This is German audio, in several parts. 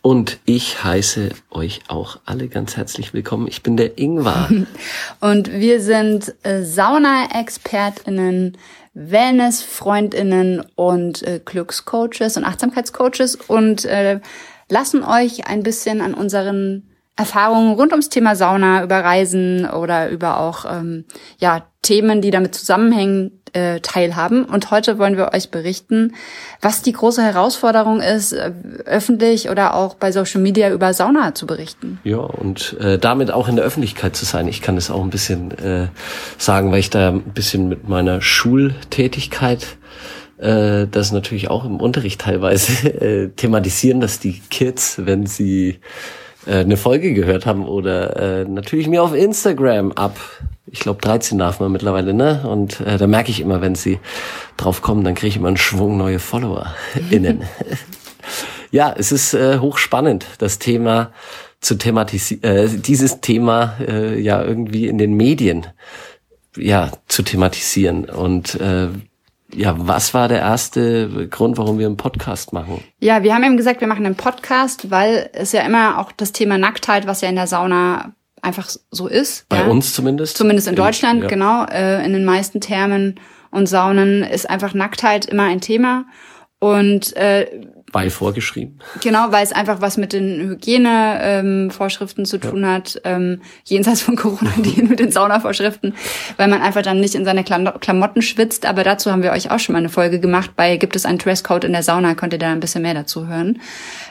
Und ich heiße euch auch alle ganz herzlich willkommen. Ich bin der Ingvar. und wir sind äh, Sauna-ExpertInnen, Wellness-FreundInnen und äh, Glückscoaches und Achtsamkeitscoaches und äh, lassen euch ein bisschen an unseren Erfahrungen rund ums Thema Sauna, über Reisen oder über auch ähm, ja Themen, die damit zusammenhängen, äh, teilhaben. Und heute wollen wir euch berichten, was die große Herausforderung ist, äh, öffentlich oder auch bei Social Media über Sauna zu berichten. Ja, und äh, damit auch in der Öffentlichkeit zu sein. Ich kann es auch ein bisschen äh, sagen, weil ich da ein bisschen mit meiner Schultätigkeit äh, das natürlich auch im Unterricht teilweise äh, thematisieren, dass die Kids, wenn sie eine Folge gehört haben oder äh, natürlich mir auf Instagram ab. Ich glaube 13 darf man mittlerweile, ne? Und äh, da merke ich immer, wenn sie drauf kommen, dann kriege ich immer einen Schwung neue Follower innen. ja, es ist äh, hochspannend, das Thema zu thematisieren, äh, dieses Thema äh, ja irgendwie in den Medien ja zu thematisieren und äh, ja, was war der erste Grund, warum wir einen Podcast machen? Ja, wir haben eben gesagt, wir machen einen Podcast, weil es ja immer auch das Thema Nacktheit, was ja in der Sauna einfach so ist. Bei ja. uns zumindest. Zumindest in, in Deutschland, ja. genau. Äh, in den meisten Thermen und Saunen ist einfach Nacktheit immer ein Thema. Und äh, weil vorgeschrieben. Genau, weil es einfach was mit den Hygienevorschriften ähm, zu tun ja. hat, ähm, jenseits von Corona, die mit den Saunavorschriften, weil man einfach dann nicht in seine Klamotten schwitzt. Aber dazu haben wir euch auch schon mal eine Folge gemacht. Bei gibt es einen Dresscode in der Sauna, könnt ihr da ein bisschen mehr dazu hören.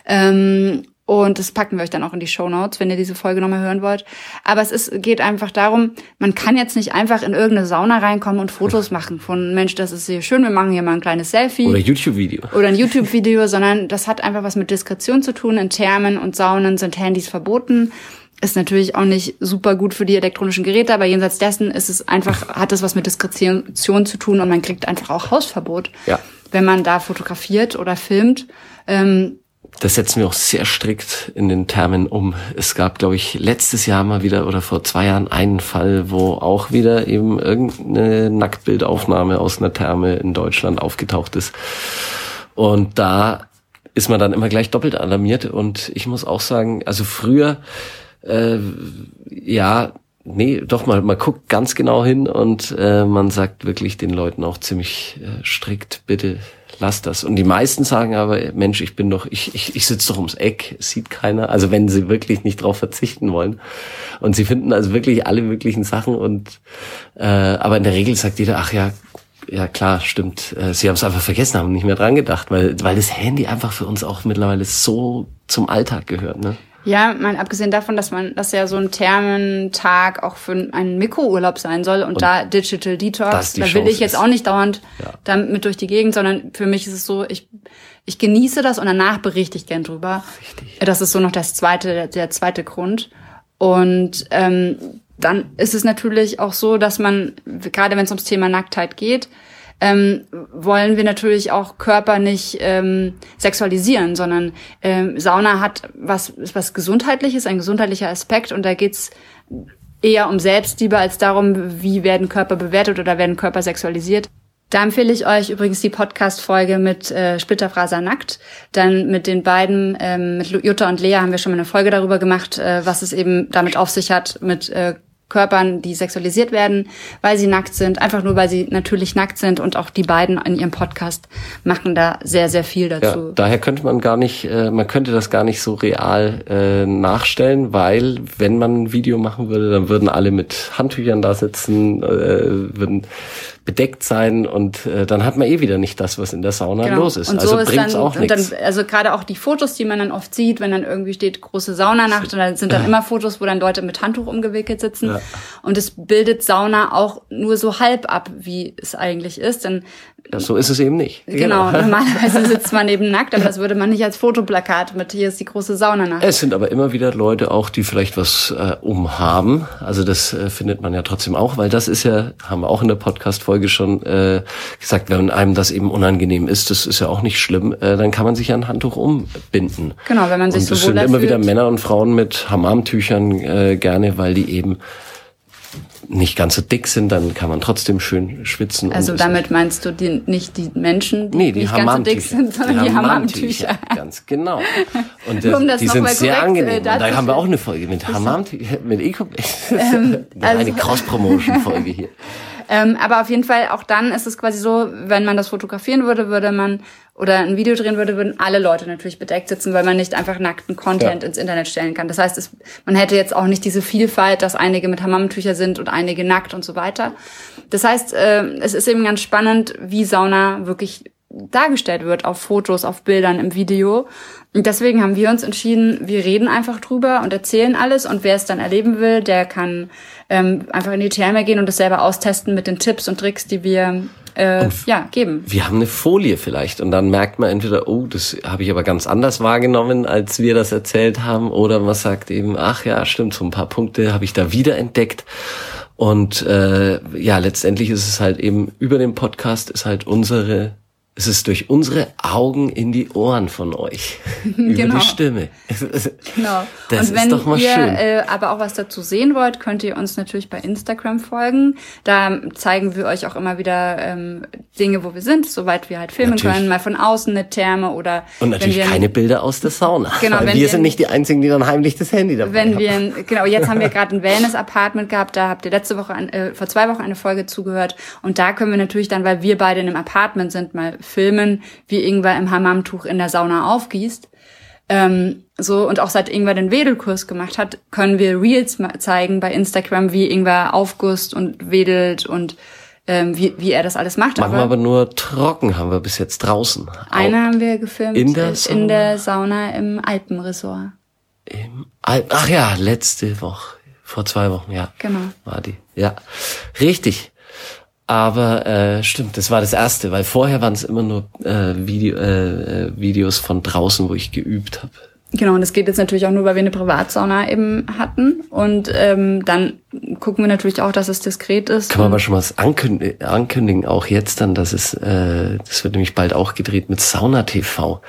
Ähm, und das packen wir euch dann auch in die Show Notes, wenn ihr diese Folge nochmal hören wollt. Aber es ist, geht einfach darum, man kann jetzt nicht einfach in irgendeine Sauna reinkommen und Fotos machen von, Mensch, das ist hier schön, wir machen hier mal ein kleines Selfie. Oder YouTube-Video. Oder ein YouTube-Video, sondern das hat einfach was mit Diskretion zu tun. In Thermen und Saunen sind Handys verboten. Ist natürlich auch nicht super gut für die elektronischen Geräte, aber jenseits dessen ist es einfach, hat es was mit Diskretion zu tun und man kriegt einfach auch Hausverbot. Ja. Wenn man da fotografiert oder filmt. Ähm, das setzen wir auch sehr strikt in den Termen um. Es gab, glaube ich, letztes Jahr mal wieder oder vor zwei Jahren einen Fall, wo auch wieder eben irgendeine Nacktbildaufnahme aus einer Therme in Deutschland aufgetaucht ist. Und da ist man dann immer gleich doppelt alarmiert. Und ich muss auch sagen, also früher, äh, ja, nee, doch mal, man guckt ganz genau hin und äh, man sagt wirklich den Leuten auch ziemlich äh, strikt, bitte lass das. Und die meisten sagen aber, Mensch, ich bin doch, ich, ich, ich sitze doch ums Eck, sieht keiner. Also wenn sie wirklich nicht drauf verzichten wollen. Und sie finden also wirklich alle möglichen Sachen und äh, aber in der Regel sagt jeder, ach ja, ja klar, stimmt. Äh, sie haben es einfach vergessen, haben nicht mehr dran gedacht, weil, weil das Handy einfach für uns auch mittlerweile so zum Alltag gehört. Ne? Ja, mal abgesehen davon, dass man, dass ja so ein Thermentag auch für einen Mikrourlaub sein soll und, und da Digital Detox, da will ich jetzt auch nicht dauernd ja. damit durch die Gegend, sondern für mich ist es so, ich, ich genieße das und danach berichte ich gern drüber. Richtig. Das ist so noch das zweite, der, der zweite Grund. Und ähm, dann ist es natürlich auch so, dass man, gerade wenn es ums Thema Nacktheit geht, ähm, wollen wir natürlich auch Körper nicht ähm, sexualisieren, sondern ähm, Sauna hat was, was Gesundheitliches, ein gesundheitlicher Aspekt und da geht's eher um Selbstliebe als darum, wie werden Körper bewertet oder werden Körper sexualisiert. Da empfehle ich euch übrigens die Podcast-Folge mit äh, Splitterfraser nackt. Dann mit den beiden, ähm, mit Jutta und Lea haben wir schon mal eine Folge darüber gemacht, äh, was es eben damit auf sich hat, mit äh, Körpern, die sexualisiert werden, weil sie nackt sind, einfach nur weil sie natürlich nackt sind und auch die beiden in ihrem Podcast machen da sehr, sehr viel dazu. Ja, daher könnte man gar nicht, äh, man könnte das gar nicht so real äh, nachstellen, weil wenn man ein Video machen würde, dann würden alle mit Handtüchern da sitzen, äh, würden bedeckt sein und äh, dann hat man eh wieder nicht das, was in der Sauna genau. los ist. Und also so bringt's dann, auch nichts. also gerade auch die Fotos, die man dann oft sieht, wenn dann irgendwie steht große Saunanacht und dann sind dann immer Fotos, wo dann Leute mit Handtuch umgewickelt sitzen ja. und es bildet Sauna auch nur so halb ab, wie es eigentlich ist. Denn so ist es eben nicht. Genau, genau. normalerweise sitzt man eben nackt, aber das würde man nicht als Fotoplakat mit hier ist die große Sauna nach. Es sind aber immer wieder Leute auch, die vielleicht was äh, umhaben. Also das äh, findet man ja trotzdem auch, weil das ist ja, haben wir auch in der Podcast-Folge schon äh, gesagt, wenn einem das eben unangenehm ist, das ist ja auch nicht schlimm, äh, dann kann man sich ja ein Handtuch umbinden. Genau, wenn man sich und so Es sind immer wieder Männer und Frauen mit Hammamtüchern äh, gerne, weil die eben nicht ganz so dick sind, dann kann man trotzdem schön schwitzen. Also damit meinst du die, nicht die Menschen, die, nee, die nicht ganz so dick sind, sondern die, Hammamtücher. Ganz genau. Und das, um das die sind sehr angenehm. Äh, da haben wir auch eine Folge mit Hammamtüchern, mit Eco. Ähm, also eine Cross-Promotion-Folge hier. Ähm, aber auf jeden Fall, auch dann ist es quasi so, wenn man das fotografieren würde, würde man oder ein Video drehen würde, würden alle Leute natürlich bedeckt sitzen, weil man nicht einfach nackten Content ja. ins Internet stellen kann. Das heißt, es, man hätte jetzt auch nicht diese Vielfalt, dass einige mit Hammamtücher sind und einige nackt und so weiter. Das heißt, äh, es ist eben ganz spannend, wie Sauna wirklich dargestellt wird auf Fotos, auf Bildern, im Video. Und deswegen haben wir uns entschieden, wir reden einfach drüber und erzählen alles. Und wer es dann erleben will, der kann ähm, einfach in die Therme gehen und das selber austesten mit den Tipps und Tricks, die wir äh, ja, geben. Wir haben eine Folie vielleicht und dann merkt man entweder, oh, das habe ich aber ganz anders wahrgenommen, als wir das erzählt haben, oder man sagt eben, ach ja, stimmt, so ein paar Punkte habe ich da wieder entdeckt. Und äh, ja, letztendlich ist es halt eben über den Podcast ist halt unsere es ist durch unsere Augen in die Ohren von euch. Über genau. die Stimme. genau. Das Und wenn ist doch mal ihr schön. Äh, aber auch was dazu sehen wollt, könnt ihr uns natürlich bei Instagram folgen. Da zeigen wir euch auch immer wieder ähm, Dinge, wo wir sind, soweit wir halt filmen natürlich. können. Mal von außen eine Therme oder. Und natürlich keine Bilder aus der Sauna. Genau. Weil wir, wir sind nicht die Einzigen, die dann heimlich das Handy dabei wenn haben. Wir, genau, jetzt haben wir gerade ein Wellness-Apartment gehabt. Da habt ihr letzte Woche, äh, vor zwei Wochen eine Folge zugehört. Und da können wir natürlich dann, weil wir beide in einem Apartment sind, mal filmen, wie Ingwer im Hammamtuch in der Sauna aufgießt. Ähm, so und auch seit Ingwer den Wedelkurs gemacht hat, können wir Reels zeigen bei Instagram, wie Ingwer aufgusst und wedelt und ähm, wie, wie er das alles macht. Machen aber, wir aber nur trocken, haben wir bis jetzt draußen. Eine haben wir gefilmt in der, Sauna, in der Sauna im Alpenresort. Im Al Ach ja, letzte Woche, vor zwei Wochen, ja. Genau. War die. Ja, richtig. Aber äh, stimmt, das war das erste, weil vorher waren es immer nur äh, Video, äh, äh, Videos von draußen, wo ich geübt habe. Genau, und das geht jetzt natürlich auch nur, weil wir eine Privatsauna eben hatten. Und ähm, dann gucken wir natürlich auch, dass es diskret ist. Kann man aber schon was ankündigen, ankündigen, auch jetzt dann, dass es, äh, das wird nämlich bald auch gedreht mit Sauna TV.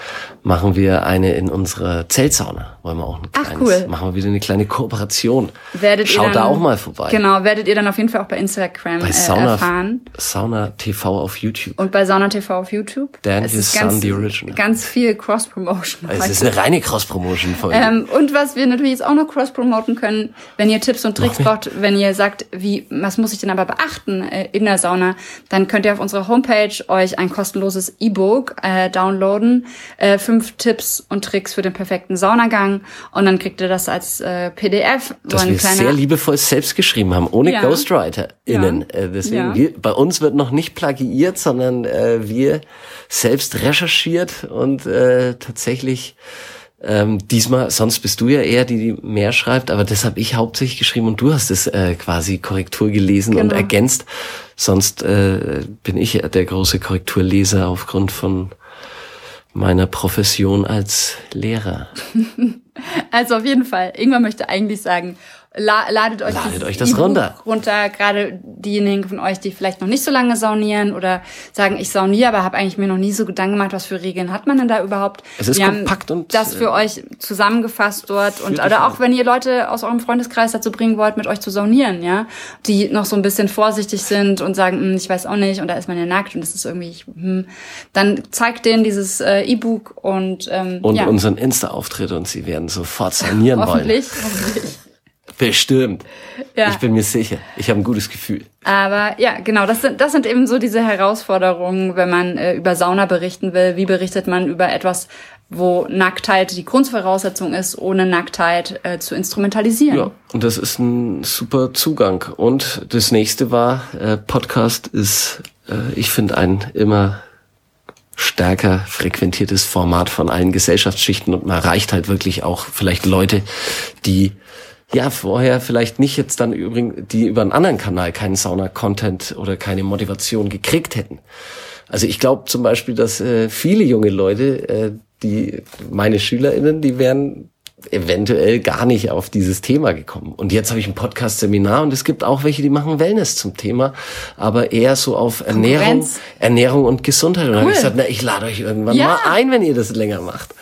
Machen wir eine in unserer Zeltsauna. Wollen wir auch ein kleines, Ach, cool. machen wir wieder eine kleine Kooperation. Werdet Schaut dann, da auch mal vorbei. Genau, werdet ihr dann auf jeden Fall auch bei Instagram bei Sauna, äh, erfahren. Sauna TV auf YouTube. Und bei Sauna TV auf YouTube. Dan es ist ganz, the original. ganz viel Cross-Promotion. Es ist eine reine Cross-Promotion-Folge. Ähm, und was wir natürlich jetzt auch noch cross-promoten können, wenn ihr Tipps und Tricks braucht, wenn ihr sagt, wie, was muss ich denn aber beachten äh, in der Sauna, dann könnt ihr auf unserer Homepage euch ein kostenloses E-Book äh, downloaden. Äh, fünf Tipps und Tricks für den perfekten Saunagang. Und dann kriegt ihr das als äh, PDF. Das so wir sehr liebevoll selbst geschrieben haben, ohne ja. GhostwriterInnen. Ja. Äh, deswegen, ja. wir, bei uns wird noch nicht plagiiert, sondern äh, wir selbst recherchiert und äh, tatsächlich ähm, diesmal, sonst bist du ja eher die, die mehr schreibt, aber das habe ich hauptsächlich geschrieben und du hast es äh, quasi Korrektur gelesen genau. und ergänzt. Sonst äh, bin ich ja der große Korrekturleser aufgrund von meiner Profession als Lehrer. Also auf jeden Fall. Irgendwann möchte eigentlich sagen, la ladet euch, ladet euch das runter. runter. Gerade diejenigen von euch, die vielleicht noch nicht so lange saunieren oder sagen, ich sauniere, aber habe eigentlich mir noch nie so Gedanken gemacht, was für Regeln hat man denn da überhaupt? Es ist Wir kompakt und das für äh, euch zusammengefasst dort und oder auch wenn ihr Leute aus eurem Freundeskreis dazu bringen wollt, mit euch zu saunieren, ja, die noch so ein bisschen vorsichtig sind und sagen, hm, ich weiß auch nicht und da ist man ja nackt und das ist irgendwie, hm, dann zeigt denen dieses äh, E-Book und ähm, und ja. unseren Insta-Auftritt und sie werden sofort saunieren wollen. Hoffentlich, hoffentlich. Bestimmt. Ja. Ich bin mir sicher. Ich habe ein gutes Gefühl. Aber ja, genau, das sind, das sind eben so diese Herausforderungen, wenn man äh, über Sauna berichten will. Wie berichtet man über etwas, wo Nacktheit die Grundvoraussetzung ist, ohne Nacktheit äh, zu instrumentalisieren? Ja, und das ist ein super Zugang. Und das nächste war, äh, Podcast ist, äh, ich finde, ein immer stärker frequentiertes Format von allen Gesellschaftsschichten und man erreicht halt wirklich auch vielleicht Leute, die ja, vorher vielleicht nicht jetzt dann übrigens, die über einen anderen Kanal keinen Sauna-Content oder keine Motivation gekriegt hätten. Also ich glaube zum Beispiel, dass äh, viele junge Leute, äh, die meine SchülerInnen, die wären eventuell gar nicht auf dieses Thema gekommen. Und jetzt habe ich ein Podcast-Seminar und es gibt auch welche, die machen Wellness zum Thema, aber eher so auf Ernährung, Ernährung und Gesundheit. Und cool. habe ich gesagt, na, ich lade euch irgendwann ja. mal ein, wenn ihr das länger macht.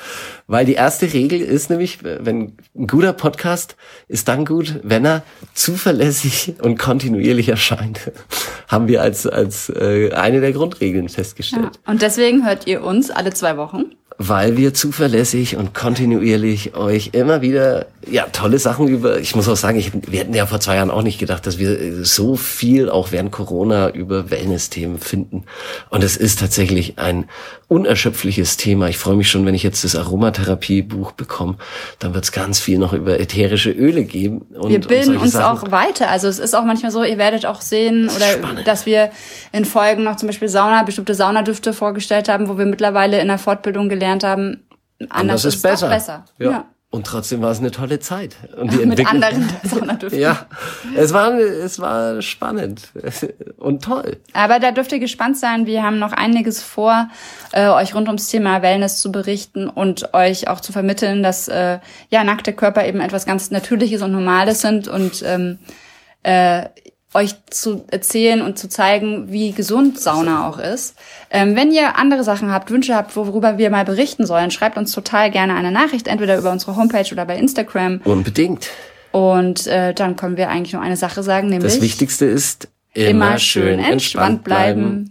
Weil die erste Regel ist nämlich, wenn ein guter Podcast ist dann gut, wenn er zuverlässig und kontinuierlich erscheint. Haben wir als, als äh, eine der Grundregeln festgestellt. Ja. Und deswegen hört ihr uns alle zwei Wochen weil wir zuverlässig und kontinuierlich euch immer wieder ja tolle Sachen über. Ich muss auch sagen, ich, wir hätten ja vor zwei Jahren auch nicht gedacht, dass wir so viel auch während Corona über Wellness-Themen finden. Und es ist tatsächlich ein unerschöpfliches Thema. Ich freue mich schon, wenn ich jetzt das Aromatherapie-Buch bekomme. Dann wird es ganz viel noch über ätherische Öle geben. Und, wir bilden uns Sachen. auch weiter. Also es ist auch manchmal so, ihr werdet auch sehen oder Spannend. dass wir in Folgen noch zum Beispiel Sauna, bestimmte Saunadüfte vorgestellt haben, wo wir mittlerweile in der Fortbildung gelernt gelernt haben, anders ist, ist besser. besser. Ja. ja. Und trotzdem war es eine tolle Zeit. Und die Mit anderen Ja, es war, es war spannend und toll. Aber da dürft ihr gespannt sein. Wir haben noch einiges vor, äh, euch rund ums Thema Wellness zu berichten und euch auch zu vermitteln, dass äh, ja nackte Körper eben etwas ganz Natürliches und Normales sind und ähm, äh, euch zu erzählen und zu zeigen, wie gesund Sauna auch ist. Ähm, wenn ihr andere Sachen habt, Wünsche habt, worüber wir mal berichten sollen, schreibt uns total gerne eine Nachricht, entweder über unsere Homepage oder bei Instagram. Unbedingt. Und äh, dann können wir eigentlich nur eine Sache sagen, nämlich... Das Wichtigste ist, immer, immer schön entspannt bleiben.